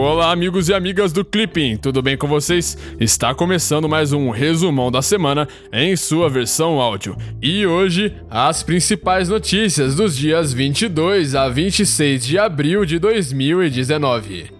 Olá, amigos e amigas do Clipping, tudo bem com vocês? Está começando mais um resumão da semana em sua versão áudio. E hoje, as principais notícias dos dias 22 a 26 de abril de 2019.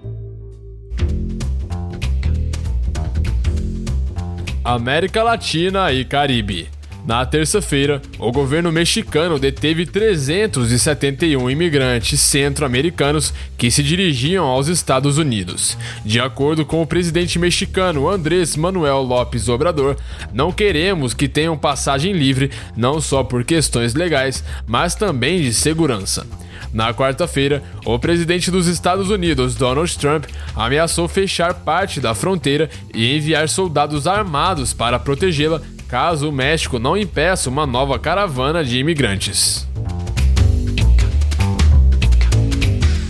América Latina e Caribe. Na terça-feira, o governo mexicano deteve 371 imigrantes centro-americanos que se dirigiam aos Estados Unidos. De acordo com o presidente mexicano Andrés Manuel López Obrador, não queremos que tenham passagem livre, não só por questões legais, mas também de segurança. Na quarta-feira, o presidente dos Estados Unidos, Donald Trump, ameaçou fechar parte da fronteira e enviar soldados armados para protegê-la caso o México não impeça uma nova caravana de imigrantes.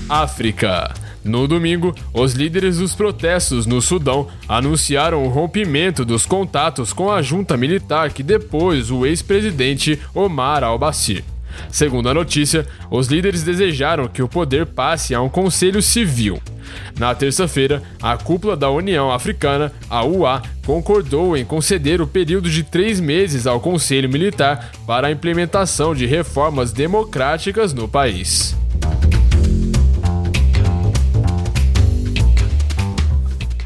África. No domingo, os líderes dos protestos no Sudão anunciaram o rompimento dos contatos com a junta militar que depois o ex-presidente Omar al-Bashir. Segundo a notícia, os líderes desejaram que o poder passe a um conselho civil. Na terça-feira, a cúpula da União Africana, a UA, concordou em conceder o período de três meses ao Conselho Militar para a implementação de reformas democráticas no país.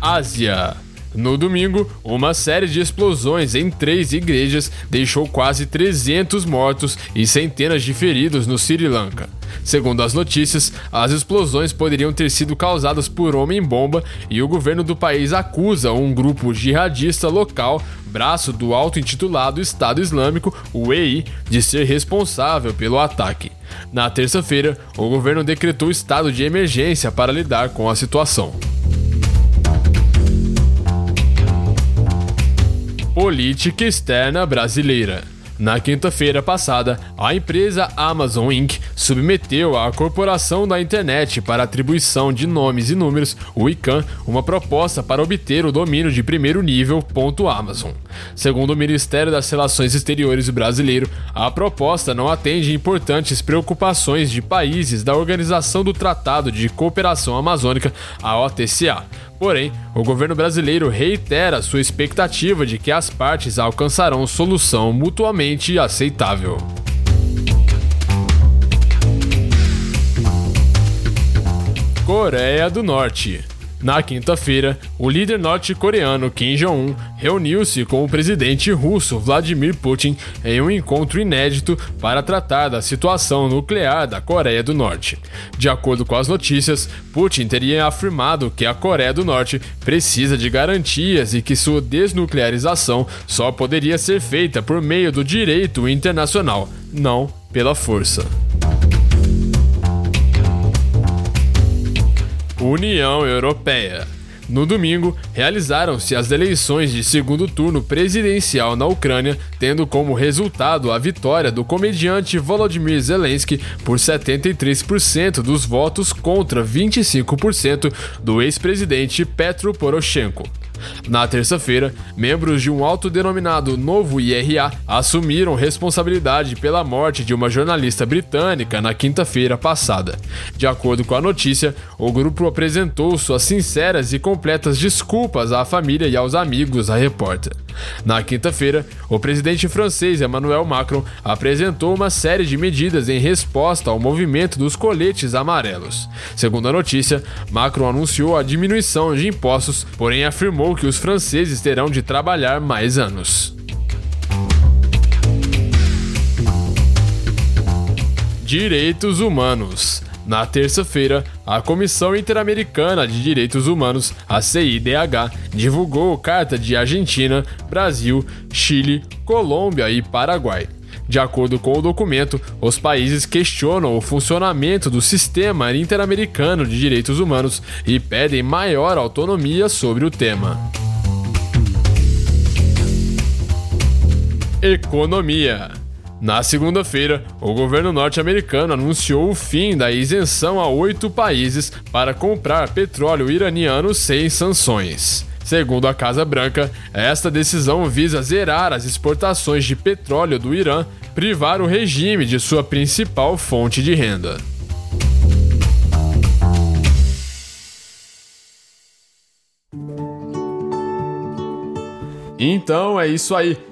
Ásia. No domingo, uma série de explosões em três igrejas deixou quase 300 mortos e centenas de feridos no Sri Lanka. Segundo as notícias, as explosões poderiam ter sido causadas por homem-bomba e o governo do país acusa um grupo jihadista local, braço do auto-intitulado Estado Islâmico, o EI, de ser responsável pelo ataque. Na terça-feira, o governo decretou estado de emergência para lidar com a situação. Política externa brasileira. Na quinta-feira passada, a empresa Amazon Inc. submeteu à Corporação da Internet para Atribuição de Nomes e Números, o ICANN, uma proposta para obter o domínio de primeiro nível .amazon. Segundo o Ministério das Relações Exteriores brasileiro, a proposta não atende importantes preocupações de países da Organização do Tratado de Cooperação Amazônica, a OTCA, Porém, o governo brasileiro reitera sua expectativa de que as partes alcançarão solução mutuamente aceitável. Coreia do Norte na quinta-feira, o líder norte-coreano Kim Jong-un reuniu-se com o presidente russo Vladimir Putin em um encontro inédito para tratar da situação nuclear da Coreia do Norte. De acordo com as notícias, Putin teria afirmado que a Coreia do Norte precisa de garantias e que sua desnuclearização só poderia ser feita por meio do direito internacional, não pela força. União Europeia. No domingo, realizaram-se as eleições de segundo turno presidencial na Ucrânia, tendo como resultado a vitória do comediante Volodymyr Zelensky por 73% dos votos contra 25% do ex-presidente Petro Poroshenko. Na terça-feira, membros de um autodenominado Novo IRA assumiram responsabilidade pela morte de uma jornalista britânica na quinta-feira passada. De acordo com a notícia, o grupo apresentou suas sinceras e completas desculpas à família e aos amigos da repórter. Na quinta-feira, o presidente francês Emmanuel Macron apresentou uma série de medidas em resposta ao movimento dos coletes amarelos. Segundo a notícia, Macron anunciou a diminuição de impostos, porém afirmou que os franceses terão de trabalhar mais anos. Direitos Humanos na terça-feira, a Comissão Interamericana de Direitos Humanos, a CIDH, divulgou carta de Argentina, Brasil, Chile, Colômbia e Paraguai. De acordo com o documento, os países questionam o funcionamento do sistema interamericano de direitos humanos e pedem maior autonomia sobre o tema. Economia. Na segunda-feira, o governo norte-americano anunciou o fim da isenção a oito países para comprar petróleo iraniano sem sanções. Segundo a Casa Branca, esta decisão visa zerar as exportações de petróleo do Irã, privar o regime de sua principal fonte de renda. Então é isso aí.